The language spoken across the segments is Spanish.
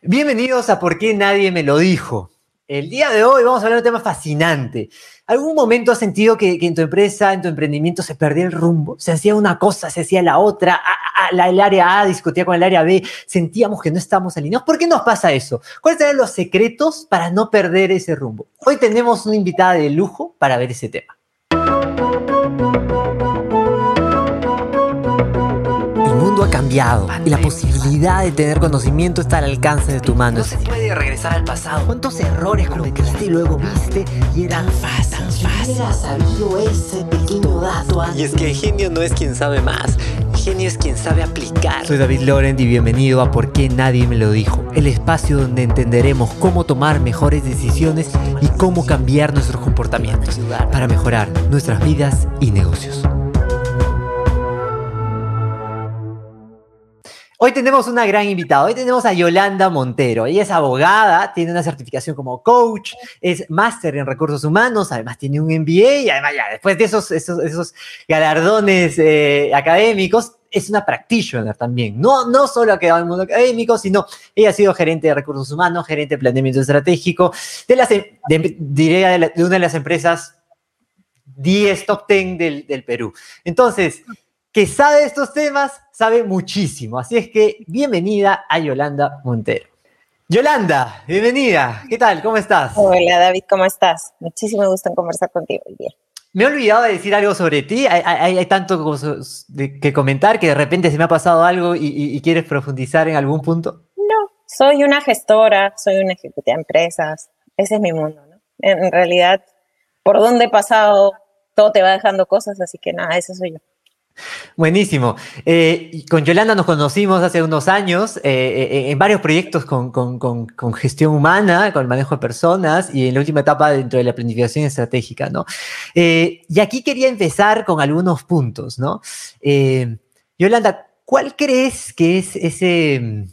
Bienvenidos a ¿Por qué nadie me lo dijo? El día de hoy vamos a hablar de un tema fascinante. ¿Algún momento has sentido que, en tu empresa, en tu emprendimiento, se perdía el rumbo? Se hacía una cosa, se hacía la otra, el área A discutía con el área B, sentíamos que no estábamos alineados. ¿Por qué nos pasa eso? ¿Cuáles son los secretos para no perder ese rumbo? Hoy tenemos una invitada de lujo para ver ese tema. Ha cambiado y la posibilidad de tener conocimiento está al alcance de tu mano. No se puede regresar al pasado. ¿Cuántos errores cometiste y luego viste y era tan fácil? sabido ese pequeño dato Y es que el genio no es quien sabe más, el genio es quien sabe aplicar. Soy David Laurent y bienvenido a Por qué nadie me lo dijo, el espacio donde entenderemos cómo tomar mejores decisiones y cómo cambiar nuestros comportamientos para mejorar nuestras vidas y negocios. Hoy tenemos una gran invitada. Hoy tenemos a Yolanda Montero. Ella es abogada, tiene una certificación como coach, es máster en recursos humanos, además tiene un MBA y además ya después de esos, esos, galardones eh, académicos, es una practitioner también. No, no solo ha quedado en el mundo académico, sino ella ha sido gerente de recursos humanos, gerente de planeamiento estratégico, de, las, em, diría de, una de las empresas 10 top 10 del, del Perú. Entonces, que sabe estos temas, sabe muchísimo. Así es que bienvenida a Yolanda Montero. Yolanda, bienvenida. ¿Qué tal? ¿Cómo estás? Hola David, ¿cómo estás? Muchísimo gusto en conversar contigo hoy día. Me he olvidado de decir algo sobre ti. Hay, tanto que comentar que de repente se me ha pasado algo y, quieres profundizar en algún punto. No, soy una gestora, soy una ejecutiva de empresas. Ese es mi mundo, ¿no? En realidad, por donde he pasado, todo te va dejando cosas, así que nada, eso soy yo. Buenísimo. Eh, con Yolanda nos conocimos hace unos años eh, eh, en varios proyectos con, gestión humana, con el manejo de personas y en la última etapa dentro de la planificación estratégica, ¿no? y aquí quería empezar con algunos puntos, ¿no? Yolanda, ¿cuál crees que es ese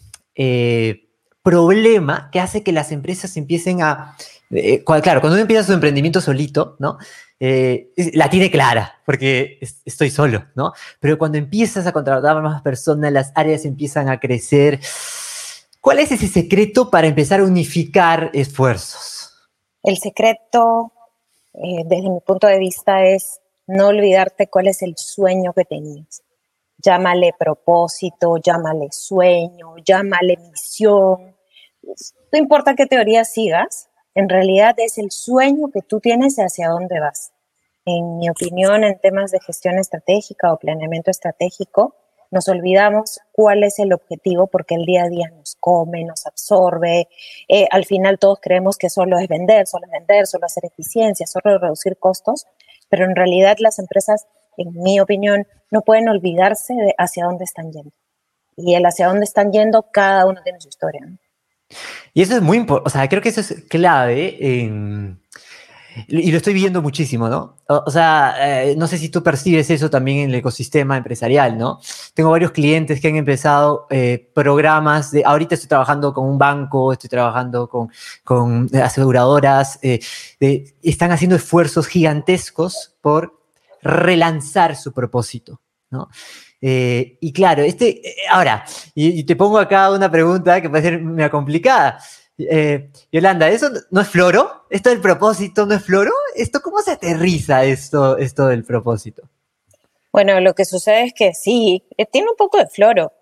problema que hace que las empresas empiecen a... claro, cuando uno empieza su emprendimiento solito, ¿no? Eh, la tiene clara, porque estoy solo, ¿no? Pero cuando empiezas a contratar a más personas, las áreas empiezan a crecer. ¿Cuál es ese secreto para empezar a unificar esfuerzos? El secreto, eh, desde mi punto de vista, es no olvidarte cuál es el sueño que tenías. Llámale propósito, llámale sueño, llámale misión. No importa qué teoría sigas, en realidad es el sueño que tú tienes hacia dónde vas. En mi opinión, en temas de gestión estratégica o planeamiento estratégico, nos olvidamos cuál es el objetivo porque el día a día nos come, nos absorbe. Eh, al final todos creemos que solo es vender, solo es vender, solo hacer eficiencia, solo reducir costos, pero en realidad las empresas, en mi opinión, no pueden olvidarse de hacia dónde están yendo. Y el hacia dónde están yendo, cada uno tiene su historia. Y eso es muy importante, o sea, creo que eso es clave y lo estoy viendo muchísimo, ¿no? O, sea, eh, no sé si tú percibes eso también en el ecosistema empresarial, ¿no? Tengo varios clientes que han empezado eh, programas de, ahorita estoy trabajando con un banco, estoy trabajando con, aseguradoras, eh, están haciendo esfuerzos gigantescos por relanzar su propósito, ¿no? Eh, y claro, este, eh, ahora, y, te pongo acá una pregunta que puede ser muy complicada. Eh, Yolanda, ¿eso no es floro? ¿Esto del propósito no es floro? ¿Esto cómo se aterriza esto, esto del propósito? Bueno, lo que sucede es que sí, tiene un poco de floro,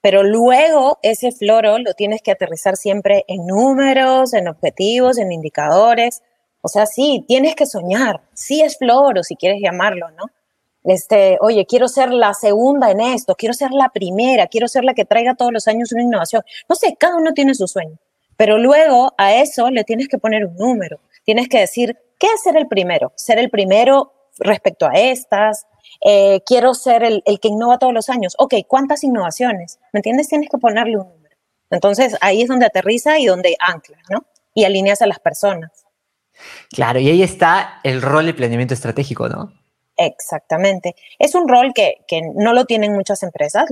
pero luego ese floro lo tienes que aterrizar siempre en números, en objetivos, en indicadores. O sea, sí, tienes que soñar. Sí es floro, si quieres llamarlo, ¿no? Este, oye, quiero ser la segunda en esto, quiero ser la primera, quiero ser la que traiga todos los años una innovación. No sé, cada uno tiene su sueño, pero luego a eso le tienes que poner un número. Tienes que decir, ¿qué es el primero? Ser el primero respecto a estas. Eh, quiero ser el, que innova todos los años. Ok, ¿cuántas innovaciones? ¿Me entiendes? Tienes que ponerle un número. Entonces ahí es donde aterriza y donde ancla, ¿no? Y alineas a las personas. Claro, y ahí está el rol de planeamiento estratégico, ¿no? Exactamente. Es un rol que, no lo tienen muchas empresas,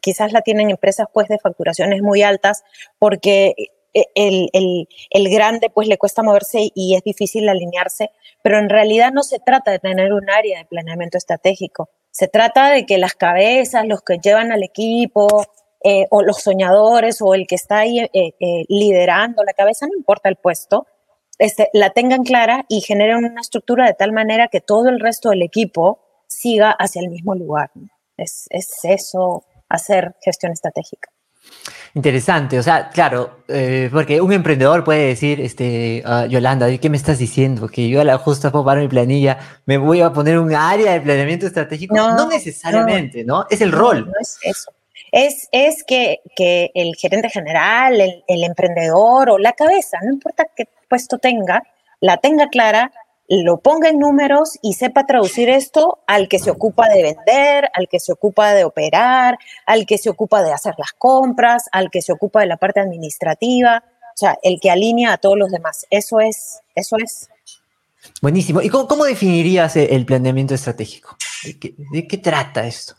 quizás la tienen empresas pues de facturaciones muy altas porque e, el, grande pues le cuesta moverse y es difícil alinearse, pero en realidad no se trata de tener un área de planeamiento estratégico, se trata de que las cabezas, los que llevan al equipo, eh, o los soñadores o el que está ahí eh, eh, liderando la cabeza, no importa el puesto, este, la tengan clara y generen una estructura de tal manera que todo el resto del equipo siga hacia el mismo lugar. Es, es eso, hacer gestión estratégica. Interesante, o sea, claro, eh, porque un emprendedor puede decir, este, uh, Yolanda, ¿qué me estás diciendo? Que yo a la justa puedo parar mi planilla, me voy a poner un área de planeamiento estratégico. No, no necesariamente, no, ¿no? Es el rol. No es eso. Es, es que, que, el gerente general, el, emprendedor o la cabeza, no importa qué puesto tenga, la tenga clara lo ponga en números y sepa traducir esto al que se ocupa de vender, al que se ocupa de operar, al que se ocupa de hacer las compras, al que se ocupa de la parte administrativa, o sea, el que alinea a todos los demás. Eso es, eso es. Buenísimo. ¿Y cómo, definirías el planeamiento estratégico? ¿De qué, trata esto?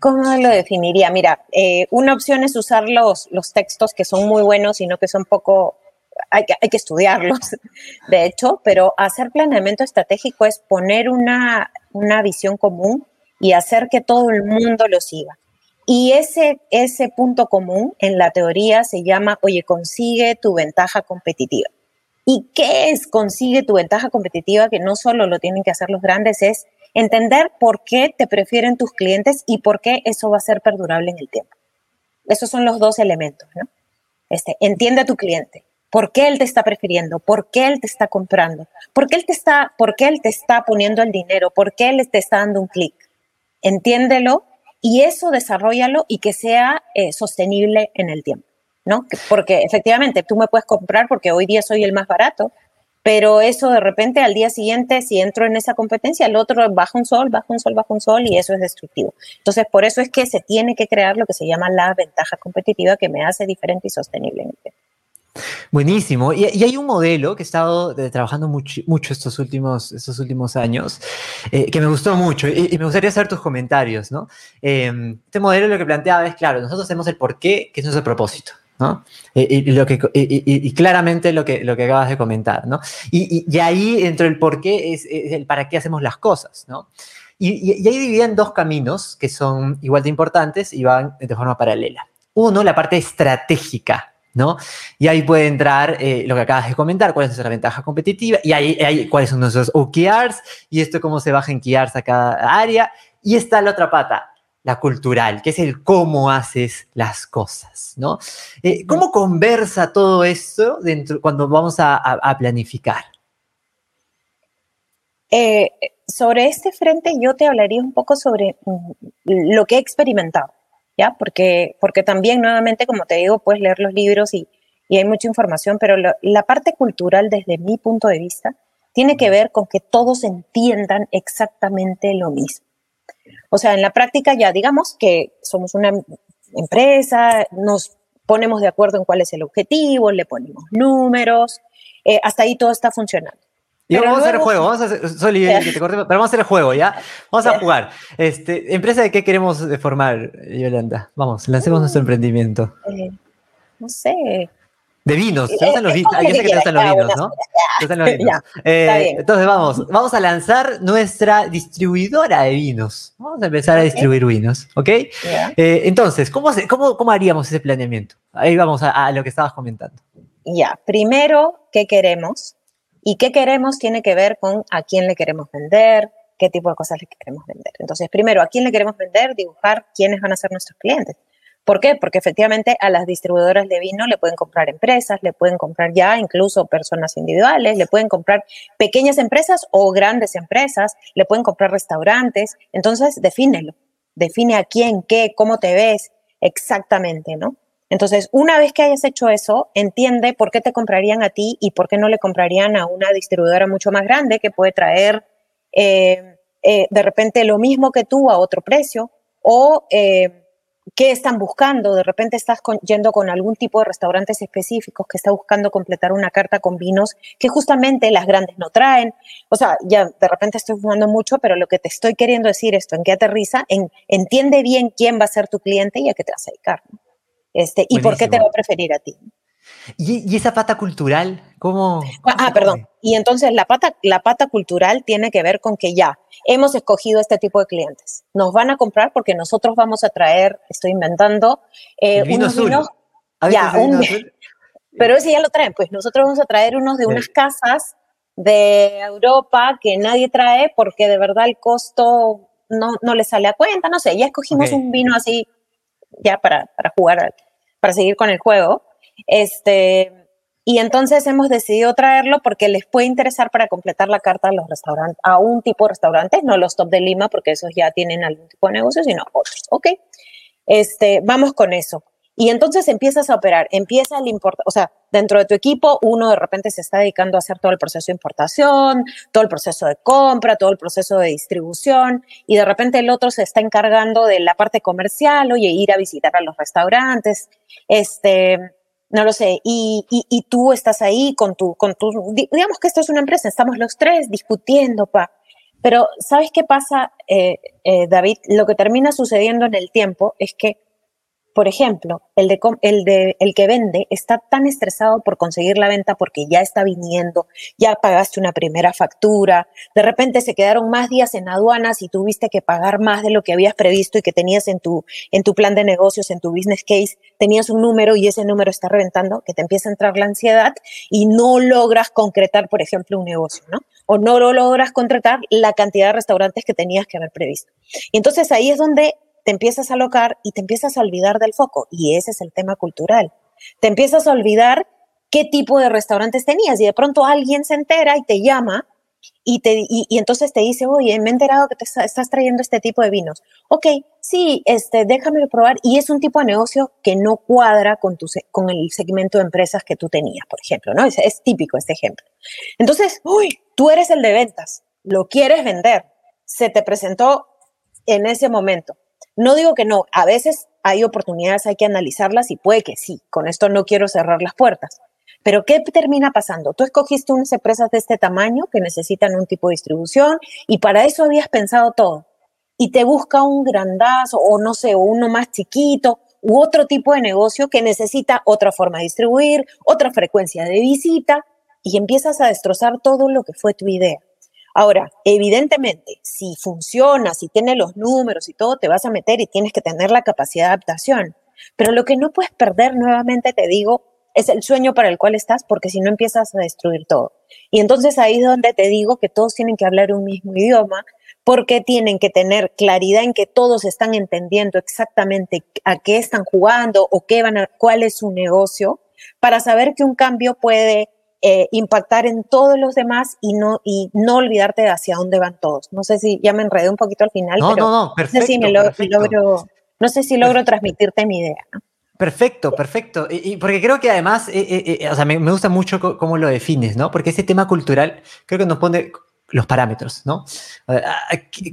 ¿Cómo lo definiría? Mira, eh, una opción es usar los, los textos que son muy buenos, sino que son poco hay que, hay que estudiarlos, de hecho, pero hacer planeamiento estratégico es poner una, una visión común y hacer que todo el mundo lo siga. Y ese, ese punto común en la teoría se llama, oye, consigue tu ventaja competitiva. ¿Y qué es consigue tu ventaja competitiva? Que no solo lo tienen que hacer los grandes, es entender por qué te prefieren tus clientes y por qué eso va a ser perdurable en el tiempo. Esos son los dos elementos, ¿no? Este, entiende a tu cliente, ¿Por qué él te está prefiriendo? ¿Por qué él te está comprando? ¿Por qué él te está, por qué él te está poniendo el dinero? ¿Por qué él te está dando un clic? Entiéndelo y eso desarrollalo y que sea eh, sostenible en el tiempo, ¿no? Porque efectivamente tú me puedes comprar porque hoy día soy el más barato, pero eso de repente al día siguiente, si entro en esa competencia, el otro baja un sol, baja un sol, baja un sol y eso es destructivo. Entonces, por eso es que se tiene que crear lo que se llama la ventaja competitiva que me hace diferente y sostenible. Buenísimo. Y, hay un modelo que he estado eh, trabajando mucho, estos, últimos, estos últimos años, eh, que me gustó mucho y, me gustaría saber tus comentarios, ¿no? Em, este modelo lo que planteaba es, claro, nosotros hacemos el por qué, que es nuestro propósito, ¿no? Y, lo que, y, claramente lo que, lo que acabas de comentar, ¿no? Y, ahí, dentro del por qué, es, el para qué hacemos las cosas, ¿no? Y, ahí dividen dos caminos que son igual de importantes y van de forma paralela. Uno, la parte estratégica, ¿no? Y ahí puede entrar eh, lo que acabas de comentar, cuál es nuestra ventaja competitiva, y ahí, cuáles son nuestros OKRs, y esto cómo se baja en OKRs a cada área. Y está la otra pata, la cultural, que es el cómo haces las cosas, ¿no? Eh, ¿Cómo conversa todo esto dentro, cuando vamos a, planificar? Eh, sobre este frente yo te hablaría un poco sobre mm, lo que he experimentado. Porque, porque también, nuevamente, como te digo, puedes leer los libros y, hay mucha información, pero la parte cultural, desde mi punto de vista, tiene que ver con que todos entiendan exactamente lo mismo. O sea, en la práctica ya digamos que somos una empresa, nos ponemos de acuerdo en cuál es el objetivo, le ponemos números, eh, hasta ahí todo está funcionando. Y vamos a hacer el juego, vamos a hacer, que te pero vamos a hacer el juego, ¿ya? Vamos a jugar. Este, ¿Empresa de qué queremos formar, Yolanda? Vamos, lancemos nuestro emprendimiento. Eh, no sé. De vinos, te gustan los vinos. Yo sé que te gustan los vinos, ¿no? Te gustan los vinos. Eh, entonces vamos, vamos a lanzar nuestra distribuidora de vinos. Vamos a empezar a distribuir vinos, ¿ok? Eh, entonces, ¿cómo, cómo, ¿cómo haríamos ese planeamiento? Ahí vamos a, a lo que estabas comentando. Ya, primero, ¿qué queremos? Y qué queremos tiene que ver con a quién le queremos vender, qué tipo de cosas le queremos vender. Entonces, primero, a quién le queremos vender, dibujar quiénes van a ser nuestros clientes. ¿Por qué? Porque efectivamente a las distribuidoras de vino le pueden comprar empresas, le pueden comprar ya incluso personas individuales, le pueden comprar pequeñas empresas o grandes empresas, le pueden comprar restaurantes. Entonces, defínelo. Define a quién, qué, cómo te ves exactamente, ¿no? Entonces, una vez que hayas hecho eso, entiende por qué te comprarían a ti y por qué no le comprarían a una distribuidora mucho más grande que puede traer eh, eh, de repente lo mismo que tú a otro precio o eh, qué están buscando. De repente estás yendo con algún tipo de restaurantes específicos que está buscando completar una carta con vinos que justamente las grandes no traen. O sea, ya de repente estoy jugando mucho, pero lo que te estoy queriendo decir esto, en qué aterriza, en entiende bien quién va a ser tu cliente y a qué te vas a dedicar. Este, ¿Y por qué te va a preferir a ti? ¿Y, esa pata cultural? ¿Cómo? ah, perdón. Y entonces la pata, la pata cultural tiene que ver con que ya hemos escogido este tipo de clientes. Nos van a comprar porque nosotros vamos a traer, estoy inventando, eh, vino unos azul. Ya, un, pero ese ya lo traen. Pues nosotros vamos a traer unos de unas casas de Europa que nadie trae porque de verdad el costo no, no le sale a cuenta. No sé, ya escogimos un vino así ya para, para jugar, para seguir con el juego. Este, y entonces hemos decidido traerlo porque les puede interesar para completar la carta a los restaurantes, a un tipo de restaurantes, no los top de Lima, porque esos ya tienen algún tipo de negocio, sino otros. Ok, este, vamos con eso. Y entonces empiezas a operar, empieza el importar, o sea, dentro de tu equipo uno de repente se está dedicando a hacer todo el proceso de importación, todo el proceso de compra, todo el proceso de distribución, y de repente el otro se está encargando de la parte comercial, oye, ir a visitar a los restaurantes, este, no lo sé, y, y, tú estás ahí con tu, con tu, digamos que esto es una empresa, estamos los tres discutiendo, pa. Pero, ¿sabes qué pasa, eh, eh, David? Lo que termina sucediendo en el tiempo es que por ejemplo, el, de, el, de, el que vende está tan estresado por conseguir la venta porque ya está viniendo, ya pagaste una primera factura, de repente se quedaron más días en aduanas y tuviste que pagar más de lo que habías previsto y que tenías en tu, en tu plan de negocios, en tu business case, tenías un número y ese número está reventando, que te empieza a entrar la ansiedad y no logras concretar, por ejemplo, un negocio, ¿no? O no lo logras concretar la cantidad de restaurantes que tenías que haber previsto. Y entonces ahí es donde te empiezas a alocar y te empiezas a olvidar del foco. Y ese es el tema cultural. Te empiezas a olvidar qué tipo de restaurantes tenías y de pronto alguien se entera y te llama y, te, y, entonces te dice, oye, me he enterado que te estás trayendo este tipo de vinos. Ok, sí, este, déjame probar. Y es un tipo de negocio que no cuadra con, tu, con el segmento de empresas que tú tenías, por ejemplo, ¿no? Es, es típico este ejemplo. Entonces, uy, tú eres el de ventas, lo quieres vender, se te presentó en ese momento. No digo que no, a veces hay oportunidades, hay que analizarlas y puede que sí, con esto no quiero cerrar las puertas. Pero ¿qué termina pasando? Tú escogiste unas empresas de este tamaño que necesitan un tipo de distribución y para eso habías pensado todo. Y te busca un grandazo o no sé, uno más chiquito u otro tipo de negocio que necesita otra forma de distribuir, otra frecuencia de visita y empiezas a destrozar todo lo que fue tu idea. Ahora, evidentemente, si funciona, si tiene los números y todo, te vas a meter y tienes que tener la capacidad de adaptación. Pero lo que no puedes perder, nuevamente te digo, es el sueño para el cual estás, porque si no empiezas a destruir todo. Y entonces ahí es donde te digo que todos tienen que hablar un mismo idioma, porque tienen que tener claridad en que todos están entendiendo exactamente a qué están jugando o qué van a, cuál es su negocio, para saber que un cambio puede eh, impactar en todos los demás y no, y no olvidarte de hacia dónde van todos. No sé si ya me enredé un poquito al final, no, no, no, perfecto, no sé si me logro, no sé si logro transmitirte mi idea. Perfecto, perfecto. Y, porque creo que además, eh, eh, o sea, me, me, gusta mucho cómo lo defines, ¿no? Porque ese tema cultural creo que nos pone los parámetros, ¿no?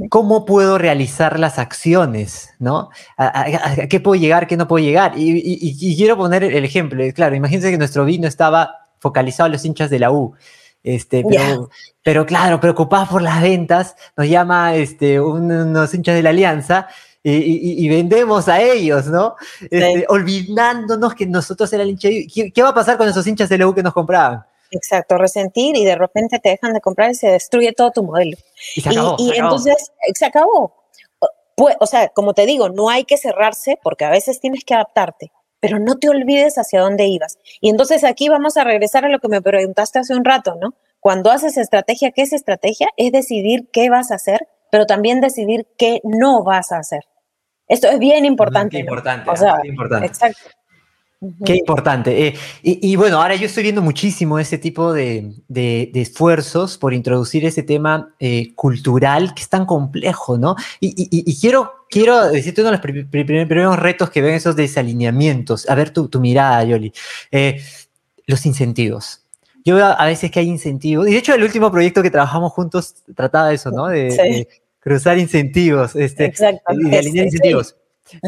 ¿Cómo puedo realizar las acciones, ¿no? ¿A, qué puedo llegar, qué no puedo llegar? Y, y, quiero poner el ejemplo. Claro, imagínense que nuestro vino estaba focalizado a los hinchas de la U. Este, pero, pero claro, preocupados por las ventas, nos llama este, unos hinchas de la Alianza y, vendemos a ellos, ¿no? Este, olvidándonos que nosotros era el hincha. ¿Qué, ¿Qué va a pasar con esos hinchas de la U que nos compraban? Exacto, resentir y de repente te dejan de comprar y se destruye todo tu modelo. Y, se acabó, y, entonces se acabó. Pues, o sea, como te digo, no hay que cerrarse porque a veces tienes que adaptarte pero no te olvides hacia dónde ibas. Y entonces aquí vamos a regresar a lo que me preguntaste hace un rato, ¿no? Cuando haces estrategia, ¿qué es estrategia? Es decidir qué vas a hacer, pero también decidir qué no vas a hacer. Esto es bien importante. Qué importante. O sea, importante. Exacto. Qué importante. Eh, y, bueno, ahora yo estoy viendo muchísimo ese tipo de, esfuerzos por introducir ese tema eh, cultural que es tan complejo, ¿no? Y, quiero, quiero decirte uno de los primeros retos que ven esos desalineamientos. A ver tu, mirada, Yoli. Eh, los incentivos. Yo veo a veces que hay incentivos. Y de hecho, el último proyecto que trabajamos juntos trataba de eso, ¿no? De, cruzar incentivos. Este, Exacto. Y de alinear incentivos.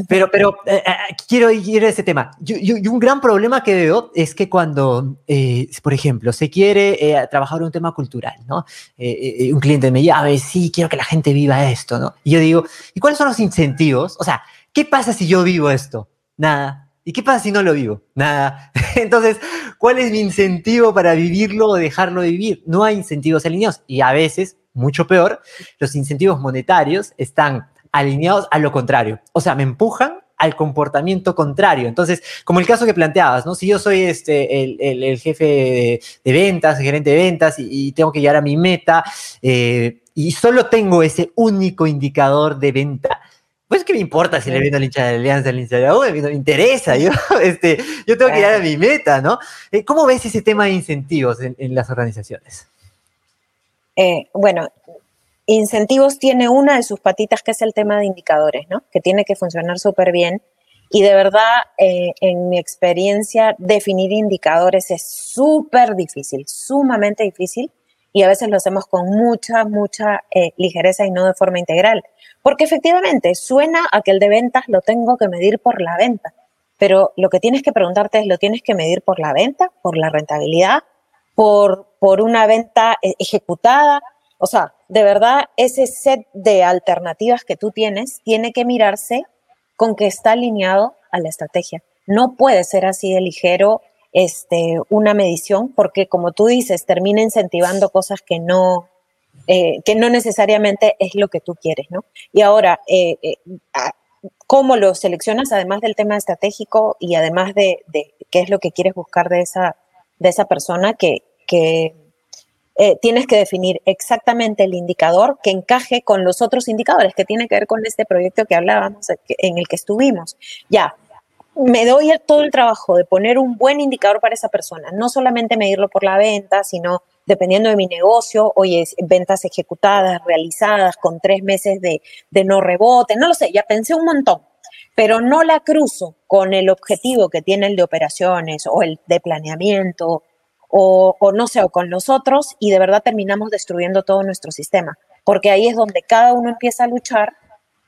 Pero, pero eh, eh, quiero ir a ese tema. Yo, un gran problema que veo es que cuando, eh, por ejemplo, se quiere trabajar un tema cultural, ¿no? un cliente me llama y sí, quiero que la gente viva esto, ¿no? Y yo digo, ¿y cuáles son los incentivos? O sea, ¿qué pasa si yo vivo esto? Nada. ¿Y qué pasa si no lo vivo? Nada. Entonces, ¿cuál es mi incentivo para vivirlo o dejarlo de vivir? No hay incentivos alineados. Y a veces, mucho peor, los incentivos monetarios están alineados a lo contrario. O sea, me empujan al comportamiento contrario. Entonces, como el caso que planteabas, ¿no? Si yo soy este, el, jefe de, ventas, el gerente de ventas y, tengo que llegar a mi meta eh, y solo tengo ese único indicador de venta, pues qué me importa si le vendo al hincha de Alianza, al hincha de la U, me interesa, yo, este, yo tengo que llegar a mi meta, ¿no? Eh, ¿Cómo ves ese tema de incentivos en, las organizaciones? Eh, bueno, incentivos tiene una de sus patitas que es el tema de indicadores, ¿no? Que tiene que funcionar súper bien. Y de verdad, eh, en mi experiencia, definir indicadores es súper difícil, sumamente difícil. Y a veces lo hacemos con mucha, mucha eh, ligereza y no de forma integral. Porque efectivamente suena a que el de ventas lo tengo que medir por la venta. Pero lo que tienes que preguntarte es, ¿lo tienes que medir por la venta, por la rentabilidad, por, por una venta eh, ejecutada? O sea, de verdad, ese set de alternativas que tú tienes tiene que mirarse con que está alineado a la estrategia. No puede ser así de ligero este, una medición porque, como tú dices, termina incentivando cosas que no, eh, que no necesariamente es lo que tú quieres, ¿no? Y ahora, eh, eh, ¿cómo lo seleccionas además del tema estratégico y además de, de, qué es lo que quieres buscar de esa, de esa persona que, que tienes que definir exactamente el indicador que encaje con los otros indicadores, que tiene que ver con este proyecto que hablábamos, en el que estuvimos. Ya, me doy todo el trabajo de poner un buen indicador para esa persona, no solamente medirlo por la venta, sino dependiendo de mi negocio, oye, ventas ejecutadas, realizadas, con tres meses de, no rebote, no lo sé, ya pensé un montón, pero no la cruzo con el objetivo que tiene el de operaciones o el de planeamiento o, no sé, o con los otros y de verdad terminamos destruyendo todo nuestro sistema, porque ahí es donde cada uno empieza a luchar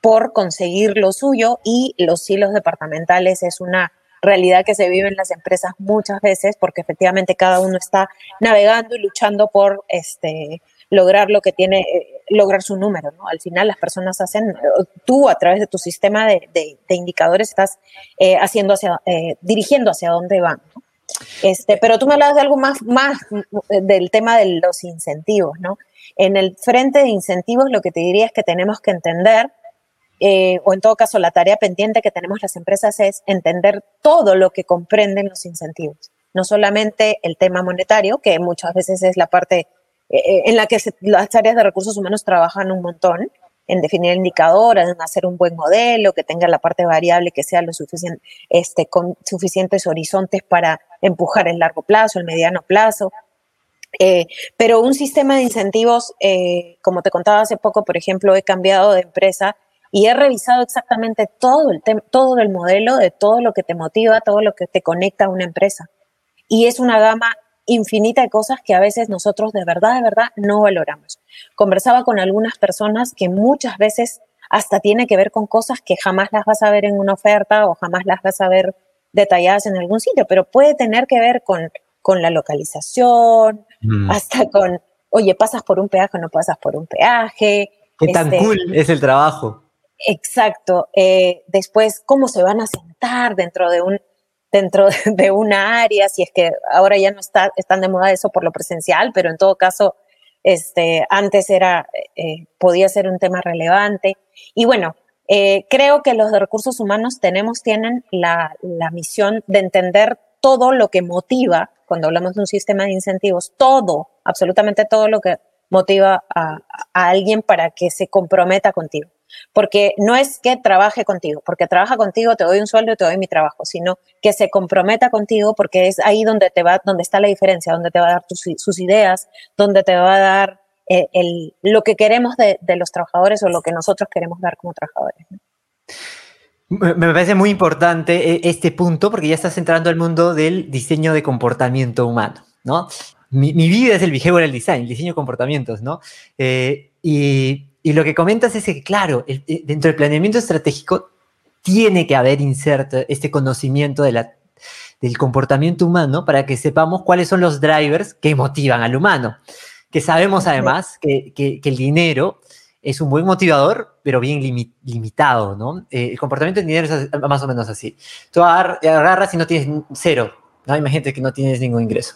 por conseguir lo suyo y los hilos departamentales es una realidad que se vive en las empresas muchas veces porque efectivamente cada uno está navegando y luchando por este lograr lo que tiene, eh, lograr su número, ¿no? Al final las personas hacen, tú a través de tu sistema de, indicadores estás eh, haciendo hacia, eh, dirigiendo hacia dónde van. Este, pero tú me hablas de algo más, más del tema de los incentivos, ¿no? En el frente de incentivos lo que te diría es que tenemos que entender, eh, o en todo caso la tarea pendiente que tenemos las empresas es entender todo lo que comprenden los incentivos, no solamente el tema monetario, que muchas veces es la parte eh, eh, en la que las áreas de recursos humanos trabajan un montón, en definir indicadores, en hacer un buen modelo, que tenga la parte variable, que sea lo suficiente, este, con suficientes horizontes para empujar el largo plazo, el mediano plazo. Pero un sistema de incentivos, como te contaba hace poco, por ejemplo, he cambiado de empresa y he revisado exactamente todo el, todo el modelo de todo lo que te motiva, todo lo que te conecta a una empresa. Y es una gama infinita de cosas que a veces nosotros de verdad, de verdad no valoramos. Conversaba con algunas personas que muchas veces hasta tiene que ver con cosas que jamás las vas a ver en una oferta o jamás las vas a ver detalladas en algún sitio, pero puede tener que ver con, con la localización, mm. hasta con, oye, pasas por un peaje o no pasas por un peaje. Qué tan este, cool es el trabajo. Exacto. Eh, después, cómo se van a sentar dentro de un dentro de una área, si es que ahora ya no está, están de moda eso por lo presencial, pero en todo caso, este, antes era, eh, podía ser un tema relevante. Y bueno, eh, creo que los de recursos humanos tenemos, tienen la, la, misión de entender todo lo que motiva, cuando hablamos de un sistema de incentivos, todo, absolutamente todo lo que motiva a, a alguien para que se comprometa contigo. Porque no es que trabaje contigo, porque trabaja contigo, te doy un sueldo te doy mi trabajo, sino que se comprometa contigo porque es ahí donde te va, donde está la diferencia, donde te va a dar sus ideas, donde te va a dar eh, el, lo que queremos de, los trabajadores o lo que nosotros queremos dar como trabajadores. Me parece muy importante eh, este punto porque ya estás entrando al mundo del diseño de comportamiento humano, ¿no? Mi, vida es el behavioral design, el diseño de comportamientos, ¿no? Eh, y y lo que comentas es que, claro, eh, dentro del planeamiento estratégico tiene que haber inserto este conocimiento de la, del comportamiento humano para que sepamos cuáles son los drivers que motivan al humano. Que sabemos además que, que, el dinero es un buen motivador, pero bien limitado, ¿no? Eh, el comportamiento en dinero es más o menos así. Tú agarras y no tienes cero, ¿no? Imagínate que no tienes ningún ingreso.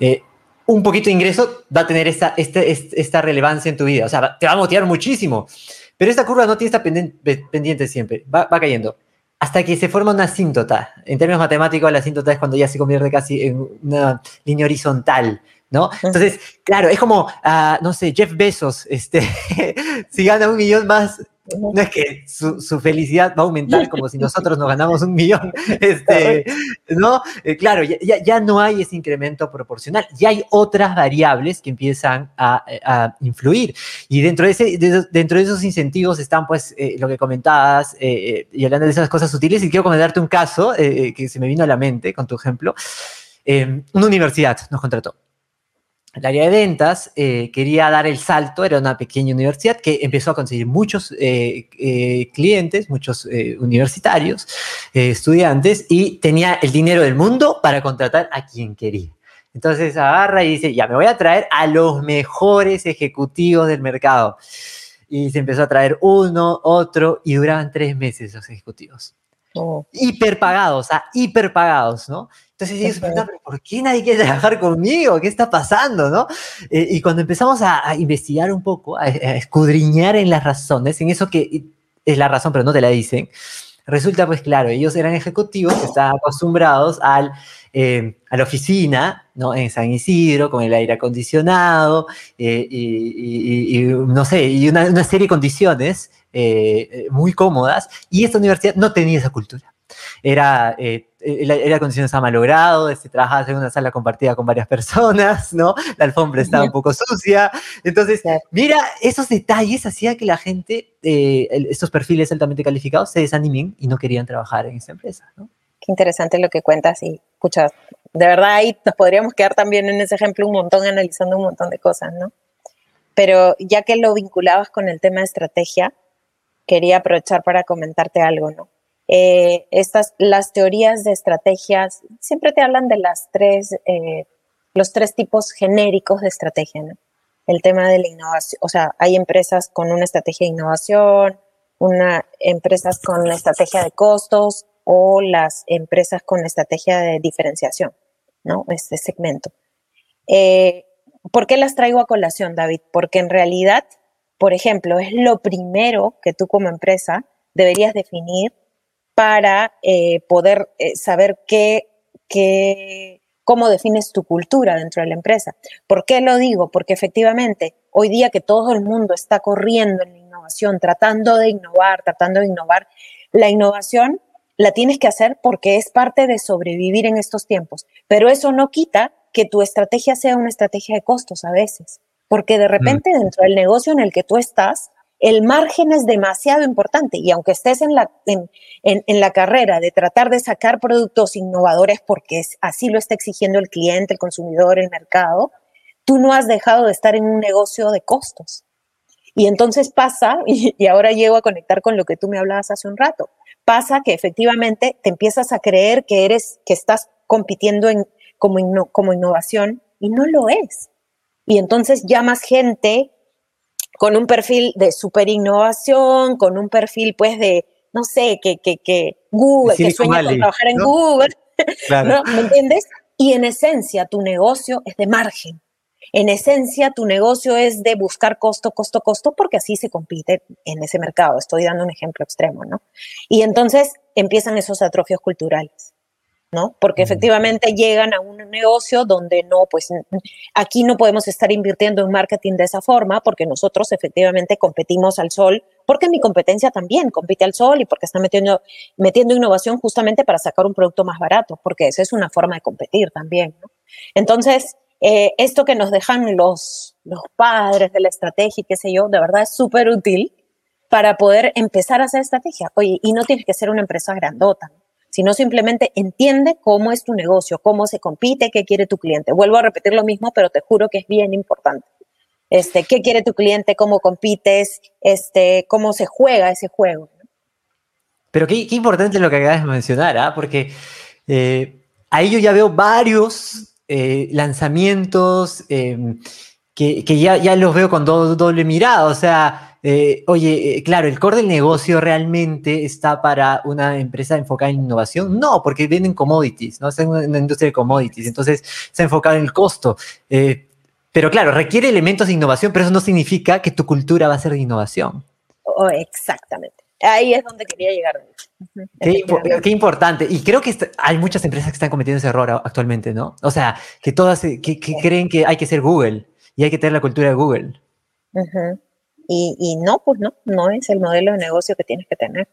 Eh, un poquito de ingreso va a tener esta, este, esta relevancia en tu vida, o sea, te va a motivar muchísimo, pero esta curva no tiene esta pendiente, siempre, va, va cayendo. Hasta que se forma una asíntota. En términos matemáticos, la asíntota es cuando ya se convierte casi en una línea horizontal, ¿no? Entonces, claro, es como, uh, no sé, Jeff Bezos, este, si gana un millón más, no es que su, su, felicidad va a aumentar como si nosotros nos ganamos un millón, este, ¿no? Eh, claro, ya, ya, no hay ese incremento proporcional, ya hay otras variables que empiezan a, a influir. Y dentro de, ese, dentro de esos incentivos están, pues, eh, lo que comentabas, eh, y hablando de esas cosas sutiles, y quiero comentarte un caso que se me vino a la mente con tu ejemplo. una universidad nos contrató el área de ventas eh, quería dar el salto, era una pequeña universidad que empezó a conseguir muchos eh, eh, clientes, muchos universitarios, estudiantes, y tenía el dinero del mundo para contratar a quien quería. Entonces agarra y dice, ya me voy a traer a los mejores ejecutivos del mercado. Y se empezó a traer uno, otro, y duraban tres meses los ejecutivos. Oh. Hiperpagados, sea, hiperpagados, ¿no? Entonces ellos preguntan, ¿por qué nadie quiere trabajar conmigo? ¿Qué está pasando? ¿no? Eh, y cuando empezamos a, investigar un poco, a, escudriñar en las razones, en eso que es la razón, pero no te la dicen, resulta pues claro, ellos eran ejecutivos que estaban acostumbrados al, eh, a la oficina, ¿no? En San Isidro, con el aire acondicionado, eh, y, no sé, y una, una serie de condiciones muy cómodas, y esta universidad no tenía esa cultura era, eh, el aire acondicionado estaba malogrado, este, trabajabas en una sala compartida con varias personas, ¿no? La alfombra estaba un poco sucia. Entonces, mira, esos detalles hacían que la gente, eh, estos perfiles altamente calificados, se desanimen y no querían trabajar en esa empresa, ¿no? Qué interesante lo que cuentas y escuchas. De verdad, ahí nos podríamos quedar también en ese ejemplo un montón, analizando un montón de cosas, ¿no? Pero ya que lo vinculabas con el tema de estrategia, quería aprovechar para comentarte algo, ¿no? Eh, estas, las teorías de estrategias siempre te hablan de las tres, eh, los tres tipos genéricos de estrategia, ¿no? El tema de la innovación, o sea, hay empresas con una estrategia de innovación, una, empresas con una estrategia de costos o las empresas con estrategia de diferenciación, ¿no? Este segmento. Eh, ¿Por qué las traigo a colación, David? Porque en realidad, por ejemplo, es lo primero que tú como empresa deberías definir para eh, poder eh, saber qué, qué, cómo defines tu cultura dentro de la empresa. ¿Por qué lo digo? Porque efectivamente, hoy día que todo el mundo está corriendo en la innovación, tratando de innovar, tratando de innovar, la innovación la tienes que hacer porque es parte de sobrevivir en estos tiempos. Pero eso no quita que tu estrategia sea una estrategia de costos a veces, porque de repente mm. dentro del negocio en el que tú estás, el margen es demasiado importante y aunque estés en la, en, la carrera de tratar de sacar productos innovadores porque así lo está exigiendo el cliente, el consumidor, el mercado, tú no has dejado de estar en un negocio de costos. Y entonces pasa, y, ahora llego a conectar con lo que tú me hablabas hace un rato, pasa que efectivamente te empiezas a creer que eres, que estás compitiendo en, como, como innovación y no lo es. Y entonces llamas gente con un perfil de super innovación, con un perfil pues de, no sé, que, que, que Google, que sueña con trabajar en Google, ¿me entiendes? Y en esencia tu negocio es de margen. En esencia tu negocio es de buscar costo, costo, costo, porque así se compite en ese mercado. Estoy dando un ejemplo extremo, ¿no? Y entonces empiezan esos atrofios culturales. ¿No? Porque efectivamente llegan a un negocio donde no, pues aquí no podemos estar invirtiendo en marketing de esa forma porque nosotros efectivamente competimos al sol, porque mi competencia también compite al sol y porque está metiendo, metiendo innovación justamente para sacar un producto más barato, porque esa es una forma de competir también, Entonces, eh, esto que nos dejan los, los padres de la estrategia y qué sé yo, de verdad es súper útil para poder empezar a hacer estrategia. Oye, y no tienes que ser una empresa grandota, sino simplemente entiende cómo es tu negocio, cómo se compite, qué quiere tu cliente. Vuelvo a repetir lo mismo, pero te juro que es bien importante. Este, qué quiere tu cliente, cómo compites, este, cómo se juega ese juego. Pero qué, qué importante lo que acabas de mencionar, ¿ah? porque eh, ahí yo ya veo varios eh, lanzamientos em, que, ya, los veo con doble mirada. O sea, eh, oye, eh, claro, el core del negocio realmente está para una empresa enfocada en innovación. No, porque venden commodities, ¿no? Es una industria de commodities, entonces está enfocado en el costo. Eh, pero claro, requiere elementos de innovación, pero eso no significa que tu cultura va a ser de innovación. Oh, exactamente. Ahí es donde quería llegar. Qué, importante. Y creo que hay muchas empresas que están cometiendo ese error actualmente, ¿no? O sea, que todas que, creen que hay que ser Google y hay que tener la cultura de Google. Y, no, pues no, no es el modelo de negocio que tienes que tener.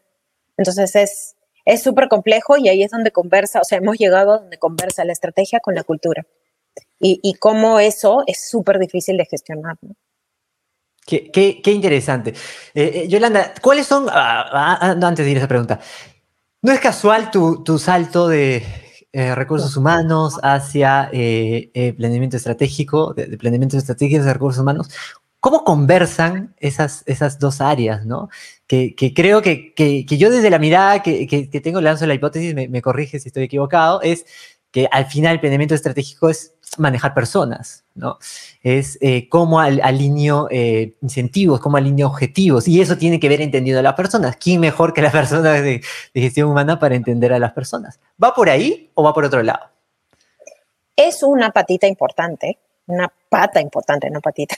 Entonces es es súper complejo y ahí es donde conversa, o sea, hemos llegado a donde conversa la estrategia con la cultura. Y, y cómo eso es súper difícil de gestionar. ¿no? Qué, interesante. Eh, eh, Yolanda, ¿cuáles son, ah, ah, ah, antes de ir a esa pregunta, ¿no es casual tu, salto de eh, recursos humanos hacia planeamiento estratégico, de, planeamiento estratégico de recursos humanos? ¿Cómo conversan esas, esas dos áreas, no? Que, creo que, yo desde la mirada que, tengo, lanzo la hipótesis, me, me corrige si estoy equivocado, es que al final el planeamiento estratégico es manejar personas, ¿no? Es eh, cómo alineo eh, incentivos, cómo alineo objetivos, y eso tiene que ver entendiendo a las personas. ¿Quién mejor que las personas de, gestión humana para entender a las personas? ¿Va por ahí o va por otro lado? Es una patita importante, una pata importante, no patita,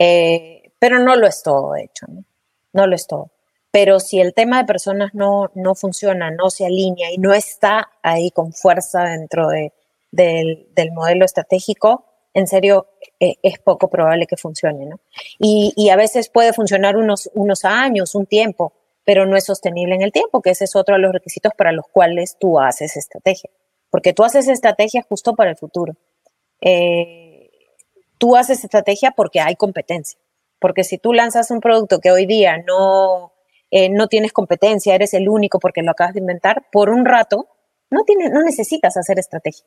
eh, pero no lo es todo, de hecho, ¿no? No lo es todo. Pero si el tema de personas no, no funciona, no se alinea y no está ahí con fuerza dentro de, del, modelo estratégico, en serio eh, es poco probable que funcione. ¿no? Y, a veces puede funcionar unos, unos años, un tiempo, pero no es sostenible en el tiempo, que ese es otro de los requisitos para los cuales tú haces estrategia. Porque tú haces estrategia justo para el futuro. Eh, tú haces estrategia porque hay competencia. Porque si tú lanzas un producto que hoy día no, eh, no tienes competencia, eres el único porque lo acabas de inventar, por un rato no, tiene, no necesitas hacer estrategia.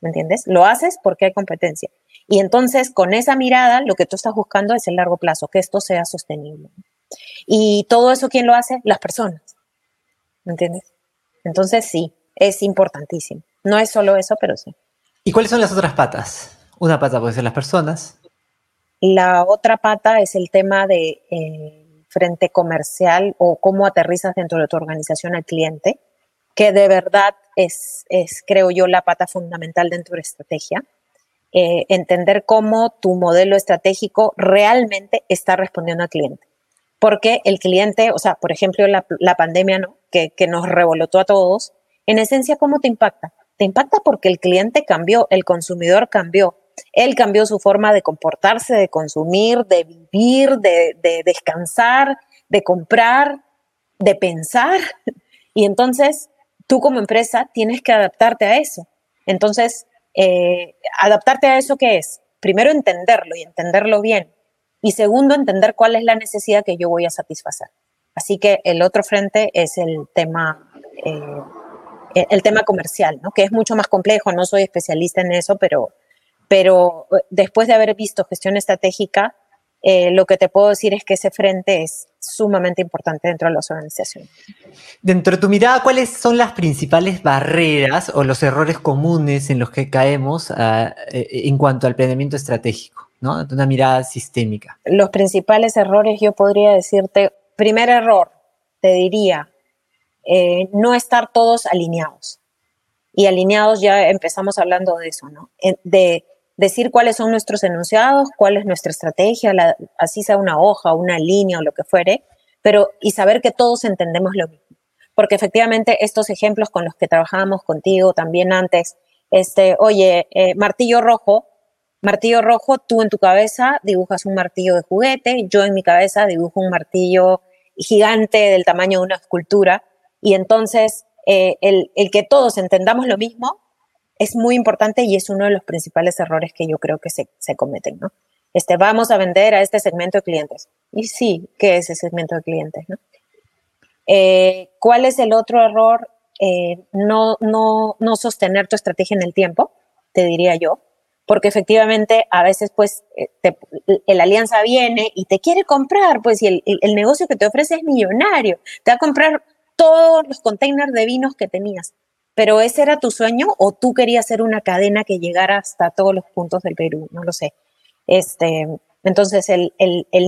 ¿Me entiendes? Lo haces porque hay competencia. Y entonces, con esa mirada, lo que tú estás buscando es el largo plazo, que esto sea sostenible. Y todo eso, ¿quién lo hace? Las personas. ¿Me entiendes? Entonces, sí, es importantísimo. No es solo eso, pero sí. ¿Y cuáles son las otras patas? Una pata puede ser las personas. La otra pata es el tema de eh, frente comercial o cómo aterrizas dentro de tu organización al cliente, que de verdad es, es creo yo, la pata fundamental dentro de estrategia. Eh, entender cómo tu modelo estratégico realmente está respondiendo al cliente. Porque el cliente, o sea, por ejemplo, la, la pandemia, ¿no? Que, que nos revolotó a todos, en esencia, ¿cómo te impacta? Te impacta porque el cliente cambió, el consumidor cambió, él cambió su forma de comportarse, de consumir, de vivir, de, descansar, de comprar, de pensar. Y entonces tú como empresa tienes que adaptarte a eso. Entonces, eh, adaptarte a eso, ¿qué es? Primero, entenderlo y entenderlo bien. Y segundo, entender cuál es la necesidad que yo voy a satisfacer. Así que el otro frente es el tema, eh, el tema comercial, ¿no? que es mucho más complejo. No soy especialista en eso, pero, pero eh, después de haber visto gestión estratégica, eh, lo que te puedo decir es que ese frente es sumamente importante dentro de las organizaciones. Dentro de tu mirada, ¿cuáles son las principales barreras o los errores comunes en los que caemos eh, en cuanto al planeamiento estratégico, ¿no? de una mirada sistémica? Los principales errores, yo podría decirte, primer error, te diría, no estar todos alineados. Y alineados ya empezamos hablando de eso, ¿no? De decir cuáles son nuestros enunciados, cuál es nuestra estrategia, así sea una hoja, una línea o lo que fuere, pero y saber que todos entendemos lo mismo. Porque efectivamente estos ejemplos con los que trabajábamos contigo también antes, este, oye, eh, martillo rojo, martillo rojo, tú en tu cabeza dibujas un martillo de juguete, yo en mi cabeza dibujo un martillo gigante del tamaño de una escultura, y entonces eh, el, el que todos entendamos lo mismo es muy importante y es uno de los principales errores que yo creo que se, cometen, ¿no? Este, vamos a vender a este segmento de clientes. Y sí, ¿qué es ese segmento de clientes? ¿no? Eh, ¿Cuál es el otro error? Eh, no, no, no sostener tu estrategia en el tiempo, te diría yo, porque efectivamente a veces pues eh, el alianza viene y te quiere comprar, pues y el, el, negocio que te ofrece es millonario, te va a comprar todos los containers de vinos que tenías pero ese era tu sueño o tú querías ser una cadena que llegara hasta todos los puntos del Perú, no lo sé. Este, Entonces, el,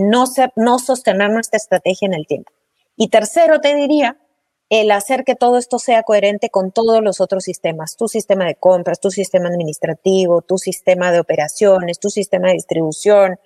no, ser, no sostener nuestra estrategia en el tiempo. Y tercero, te diría, el hacer que todo esto sea coherente con todos los otros sistemas, tu sistema de compras, tu sistema administrativo, tu sistema de operaciones, tu sistema de distribución,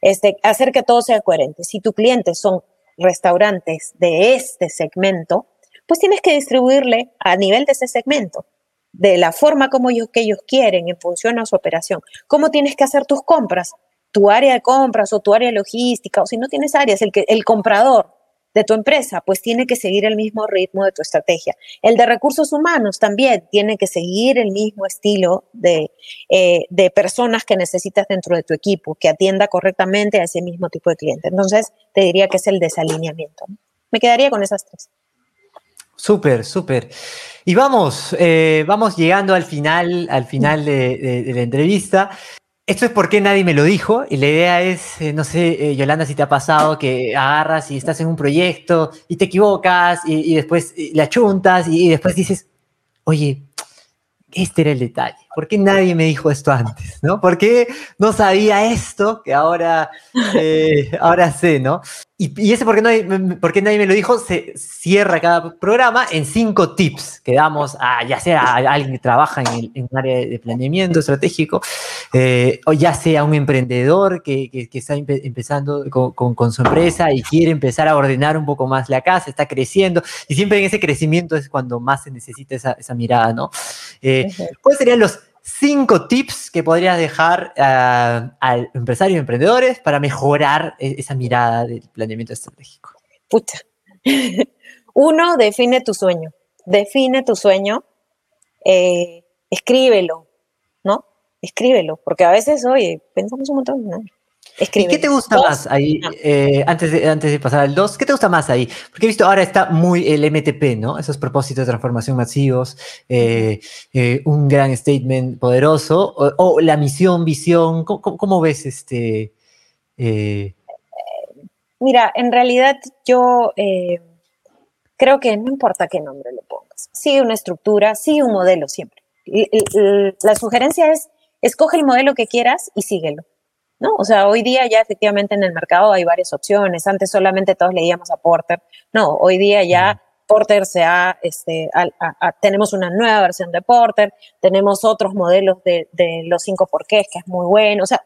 este, hacer que todo sea coherente. Si tu cliente son restaurantes de este segmento, pues tienes que distribuirle a nivel de ese segmento, de la forma como ellos, que ellos quieren en función a su operación. ¿Cómo tienes que hacer tus compras? Tu área de compras o tu área logística, o si no tienes áreas, el, que, el comprador de tu empresa, pues tiene que seguir el mismo ritmo de tu estrategia. El de recursos humanos también tiene que seguir el mismo estilo de, eh, de personas que necesitas dentro de tu equipo, que atienda correctamente a ese mismo tipo de cliente. Entonces, te diría que es el desalineamiento. Me quedaría con esas tres. Súper, súper. Y vamos, eh, vamos llegando al final, al final de la entrevista. Esto es porque nadie me lo dijo y la idea es, eh, no sé, eh, Yolanda, si te ha pasado que agarras y estás en un proyecto y te equivocas y, después eh, le achuntas y después dices, oye, este era el detalle. ¿Por qué nadie me dijo esto antes? ¿no? ¿Por qué no sabía esto que ahora, eh, ahora sé? ¿no? Y, ese por qué, no, por qué nadie me lo dijo se cierra cada programa en cinco tips que damos a ya sea a alguien que trabaja en, el, un área de planeamiento estratégico eh, o ya sea un emprendedor que, que, está empezando con, con, su empresa y quiere empezar a ordenar un poco más la casa, está creciendo y siempre en ese crecimiento es cuando más se necesita esa, esa mirada, ¿no? Eh, ¿Cuáles serían los cinco tips que podrías dejar uh, al empresario y emprendedores para mejorar e-, esa mirada del planeamiento estratégico? Pucha. Uno, define tu sueño. Define tu sueño. Eh, escríbelo, ¿no? Escríbelo, porque a veces, oye, pensamos un montón, ¿no? ¿Y qué te gusta más ahí, eh, antes, de, antes de pasar al 2, qué te gusta más ahí? Porque he visto ahora está muy el MTP, ¿no? Esos propósitos de transformación masivos, eh, eh, un gran statement poderoso, o, la misión, visión, ¿cómo, ves este? Mira, en realidad yo creo que no importa qué nombre le pongas, sigue una estructura, sigue un modelo siempre. La sugerencia es, escoge el modelo que quieras y síguelo. ¿No? O sea, hoy día ya efectivamente en el mercado hay varias opciones. Antes solamente todos leíamos a Porter. No, hoy día ya Porter se ha, este, tenemos una nueva versión de Porter, tenemos otros modelos de, los cinco porqués, que es muy bueno. O sea,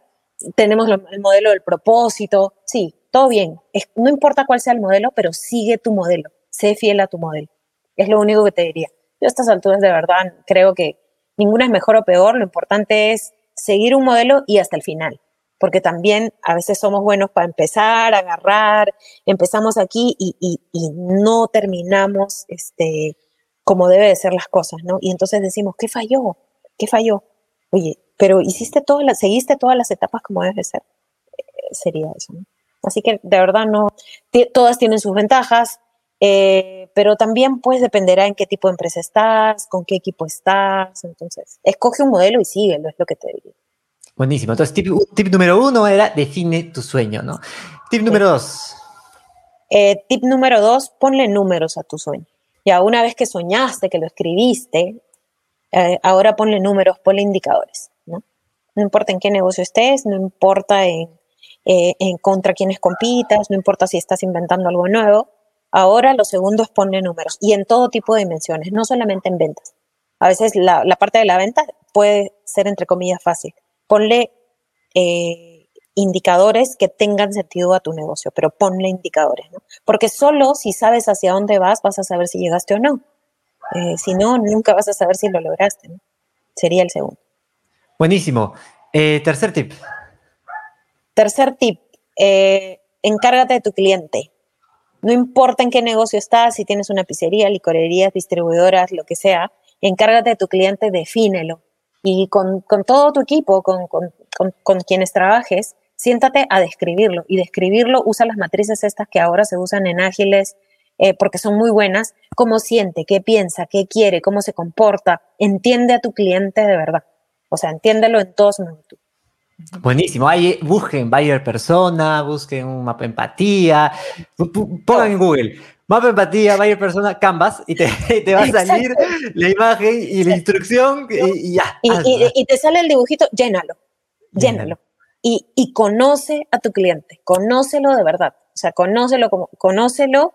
tenemos el modelo del propósito. Sí, todo bien. no importa cuál sea el modelo, pero sigue tu modelo. Sé fiel a tu modelo. Es lo único que te diría. Yo a estas alturas de verdad creo que ninguna es mejor o peor. Lo importante es seguir un modelo y hasta el final porque también a veces somos buenos para empezar, agarrar, empezamos aquí y, no terminamos este, como debe de ser las cosas, ¿no? Y entonces decimos, ¿qué falló? ¿Qué falló? Oye, pero hiciste todas las, seguiste todas las etapas como debe de ser. Eh, sería eso, ¿no? Así que de verdad no, todas tienen sus ventajas, eh, pero también pues dependerá en qué tipo de empresa estás, con qué equipo estás, entonces escoge un modelo y síguelo, es lo que te digo. Buenísimo. Entonces, tip, número uno era define tu sueño, ¿no? Tip número dos. Eh, tip número dos, ponle números a tu sueño. Ya una vez que soñaste, que lo escribiste, eh, ahora ponle números, ponle indicadores, ¿no? No importa en qué negocio estés, no importa en, eh, en contra quienes compitas, no importa si estás inventando algo nuevo. Ahora lo segundo es ponle números y en todo tipo de dimensiones, no solamente en ventas. A veces la, la parte de la venta puede ser entre comillas fácil, ponle eh, indicadores que tengan sentido a tu negocio, pero ponle indicadores, ¿no? Porque solo si sabes hacia dónde vas, vas a saber si llegaste o no. Eh, si no, nunca vas a saber si lo lograste, ¿no? Sería el segundo. Buenísimo. Eh, tercer tip. Tercer tip, encárgate de tu cliente. No importa en qué negocio estás, si tienes una pizzería, licorerías, distribuidoras, lo que sea, encárgate de tu cliente, defínelo y con, todo tu equipo, con, quienes trabajes, siéntate a describirlo. Y describirlo usa las matrices estas que ahora se usan en ágiles eh, porque son muy buenas, cómo siente, qué piensa, qué quiere, cómo se comporta, entiende a tu cliente de verdad, o sea, entiéndelo en todos momentos. Buenísimo. Ahí busquen Buyer Persona, busquen un mapa empatía, pongan en Google mapa empatía, Buyer Persona, Canvas, y te, va a salir la imagen y la instrucción y, ya. Y, te sale el dibujito, llénalo, llénalo. y, conoce a tu cliente, conócelo de verdad, o sea, conócelo, como, conócelo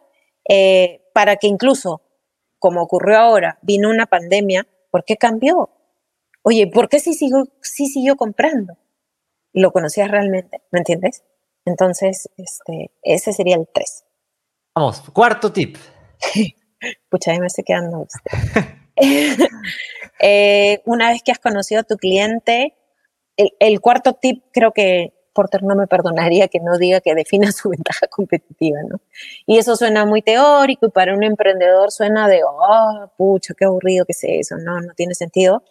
eh, para que incluso, como ocurrió ahora, vino una pandemia, ¿por qué cambió? Oye, ¿por qué sí siguió, sí siguió comprando? Lo conocías realmente, ¿me entiendes? Entonces, este, ese sería el 3. Vamos, cuarto tip. Pucha, ahí me estoy quedando. eh, una vez que has conocido a tu cliente, el, cuarto tip creo que Porter no me perdonaría que no diga que defina su ventaja competitiva, ¿no? Y eso suena muy teórico y para un emprendedor suena de, oh, pucha, qué aburrido que sea eso, no, no tiene sentido,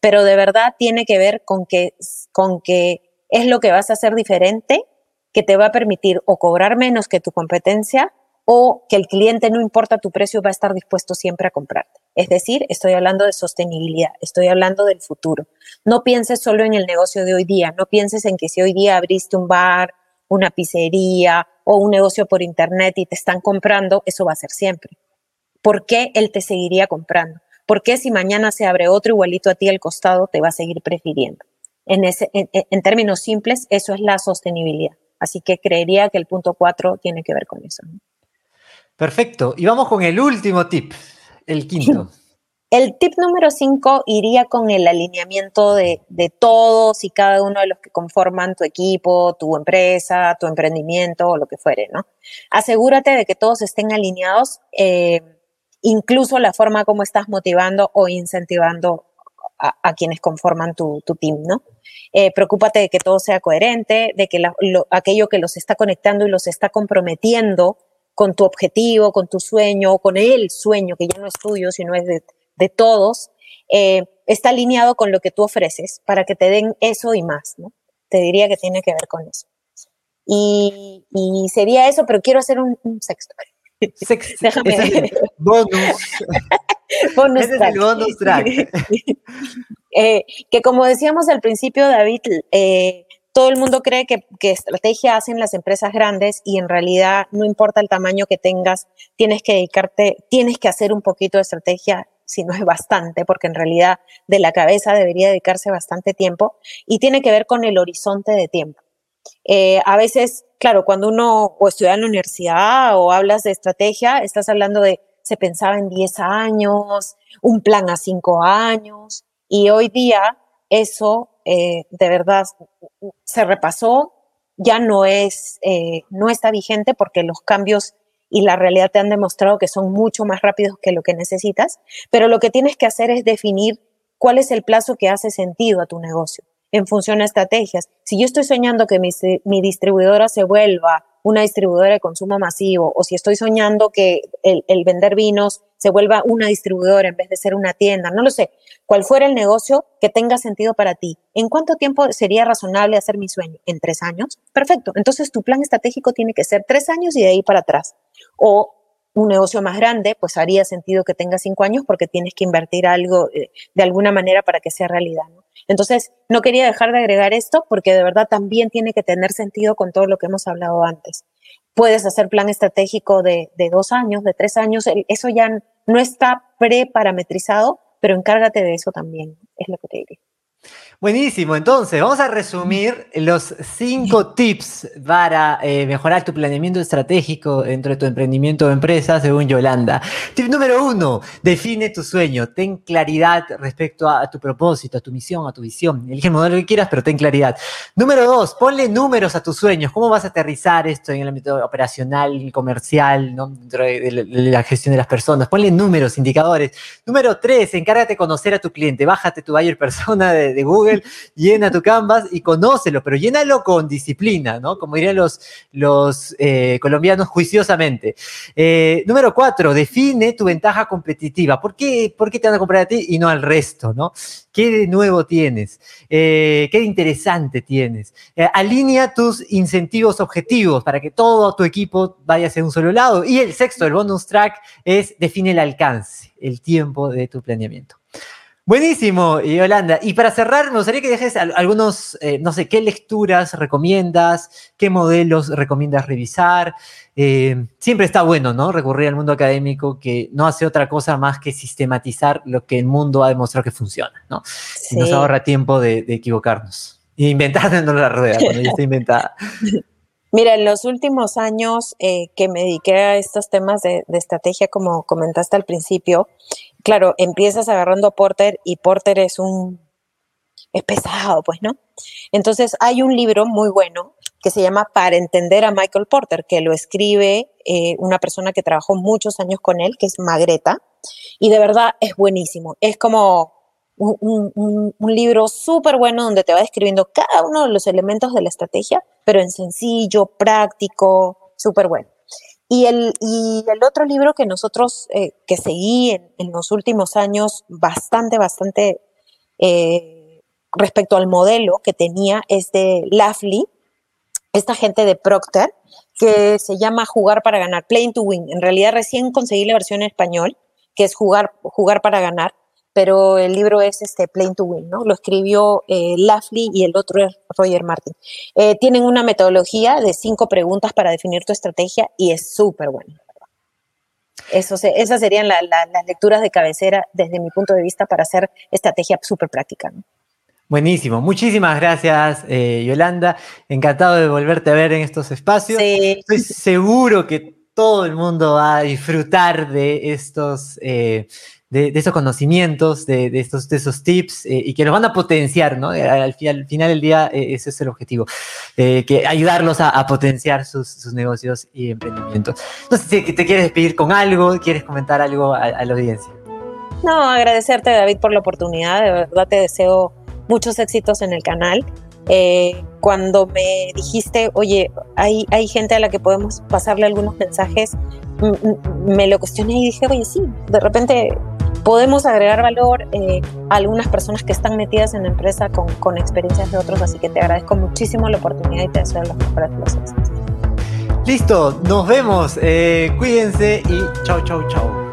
pero de verdad tiene que ver con que, con que es lo que vas a hacer diferente que te va a permitir o cobrar menos que tu competencia o que el cliente, no importa tu precio, va a estar dispuesto siempre a comprarte. Es decir, estoy hablando de sostenibilidad, estoy hablando del futuro. No pienses solo en el negocio de hoy día, no pienses en que si hoy día abriste un bar, una pizzería o un negocio por internet y te están comprando, eso va a ser siempre. ¿Por qué él te seguiría comprando? ¿Por qué si mañana se abre otro igualito a ti al costado, te va a seguir prefiriendo? En, términos simples, eso es la sostenibilidad. Así que creería que el punto cuatro tiene que ver con eso. Perfecto. Y vamos con el último tip, el quinto. El tip número cinco iría con el alineamiento de, todos y cada uno de los que conforman tu equipo, tu empresa, tu emprendimiento o lo que fuere, ¿no? Asegúrate de que todos estén alineados, eh, incluso la forma como estás motivando o incentivando a, quienes conforman tu, team, ¿no? Eh, preocúpate de que todo sea coherente, de que aquello que los está conectando y los está comprometiendo con tu objetivo, con tu sueño, con el sueño, que ya no es tuyo, sino es de, todos, eh, está alineado con lo que tú ofreces para que te den eso y más, ¿no? Te diría que tiene que ver con eso. Y, sería eso, pero quiero hacer un, sexto. Déjame. bonus. bonus track. Es el bonus track. Eh, que como decíamos al principio, David, eh, todo el mundo cree que, estrategia hacen las empresas grandes y en realidad no importa el tamaño que tengas, tienes que dedicarte, tienes que hacer un poquito de estrategia, si no es bastante, porque en realidad de la cabeza debería dedicarse bastante tiempo y tiene que ver con el horizonte de tiempo. Eh, a veces, claro, cuando uno o estudia en la universidad o hablas de estrategia, estás hablando de se pensaba en 10 años, un plan a 5 años y hoy día eso eh, de verdad se repasó, ya no es, eh, no está vigente porque los cambios y la realidad te han demostrado que son mucho más rápidos que lo que necesitas, pero lo que tienes que hacer es definir cuál es el plazo que hace sentido a tu negocio en función a estrategias. Si yo estoy soñando que mi, distribuidora se vuelva una distribuidora de consumo masivo, o si estoy soñando que el, el, vender vinos se vuelva una distribuidora en vez de ser una tienda, no lo sé, cuál fuera el negocio que tenga sentido para ti. ¿En cuánto tiempo sería razonable hacer mi sueño? ¿En tres años? Perfecto. Entonces tu plan estratégico tiene que ser tres años y de ahí para atrás. O un negocio más grande, pues haría sentido que tenga cinco años porque tienes que invertir algo eh, de alguna manera para que sea realidad. Entonces, no quería dejar de agregar esto porque de verdad también tiene que tener sentido con todo lo que hemos hablado antes. Puedes hacer plan estratégico de, de dos años, de tres años, eso ya no está preparametrizado, pero encárgate de eso también, es lo que te diría. Buenísimo, entonces vamos a resumir los cinco tips para eh, mejorar tu planeamiento estratégico dentro de tu emprendimiento o empresa según Yolanda. Tip número uno, define tu sueño, ten claridad respecto a, tu propósito, a tu misión, a tu visión. Elige el modelo que quieras, pero ten claridad. Número dos, ponle números a tus sueños. ¿Cómo vas a aterrizar esto en el ámbito operacional, comercial, dentro de, la gestión de las personas? Ponle números, indicadores. Número tres, encárgate de conocer a tu cliente. Bájate tu buyer persona de Google llena tu canvas y conócelo, pero llénalo con disciplina, ¿no? Como dirían los, los eh, colombianos, juiciosamente. Eh, número cuatro, define tu ventaja competitiva. ¿Por qué, ¿Por qué te van a comprar a ti y no al resto, no? ¿Qué de nuevo tienes? Eh, ¿Qué de interesante tienes? alinea tus incentivos objetivos para que todo tu equipo vaya hacia un solo lado. Y el sexto, el bonus track, es define el alcance, el tiempo de tu planeamiento. Buenísimo, Yolanda. Y para cerrar, me gustaría que dejes algunos, eh, no sé, qué lecturas recomiendas, qué modelos recomiendas revisar. Eh, siempre está bueno, ¿no? Recurrir al mundo académico que no hace otra cosa más que sistematizar lo que el mundo ha demostrado que funciona, ¿no? nos ahorra tiempo de, equivocarnos. Inventándonos la rueda cuando ya está inventada. Mira, en los últimos años eh, que me dediqué a estos temas de, estrategia, como comentaste al principio, claro, empiezas agarrando a Porter y Porter es un, es pesado, pues, ¿no? Entonces hay un libro muy bueno que se llama Para entender a Michael Porter, que lo escribe eh, una persona que trabajó muchos años con él, que es Magreta, y de verdad es buenísimo. Es como un, libro súper bueno donde te va describiendo cada uno de los elementos de la estrategia, pero en sencillo, práctico, súper bueno. Y el, y el otro libro que nosotros, eh, que seguí en, los últimos años bastante, bastante eh, respecto al modelo que tenía es de Lafley, esta gente de Procter, que se llama Jugar para ganar, Playing to Win. En realidad recién conseguí la versión en español, que es Jugar, jugar para ganar pero el libro es este Plain to Win, ¿no? Lo escribió eh, y el otro es Roger Martin. Eh, tienen una metodología de cinco preguntas para definir tu estrategia y es súper bueno. Eso esas serían las lecturas de cabecera desde mi punto de vista para hacer estrategia súper práctica. ¿no? Buenísimo, muchísimas gracias eh, Yolanda, encantado de volverte a ver en estos espacios. Estoy seguro que todo el mundo va a disfrutar de estos eh, de, esos conocimientos, de, estos, de esos tips eh, y que los van a potenciar, ¿no? Eh, al, final del día eh, ese es el objetivo, que ayudarlos a, potenciar sus, negocios y emprendimientos. No sé si te quieres despedir con algo, quieres comentar algo a, a la audiencia. No, agradecerte David por la oportunidad, de verdad te deseo muchos éxitos en el canal. cuando me dijiste, oye, hay, hay gente a la que podemos pasarle algunos mensajes, me lo cuestioné y dije, oye, sí, de repente podemos agregar valor eh, a algunas personas que están metidas en la empresa con, con, experiencias de otros, así que te agradezco muchísimo la oportunidad y te deseo los mejores Listo, nos vemos, eh, cuídense y chau, chau, chau.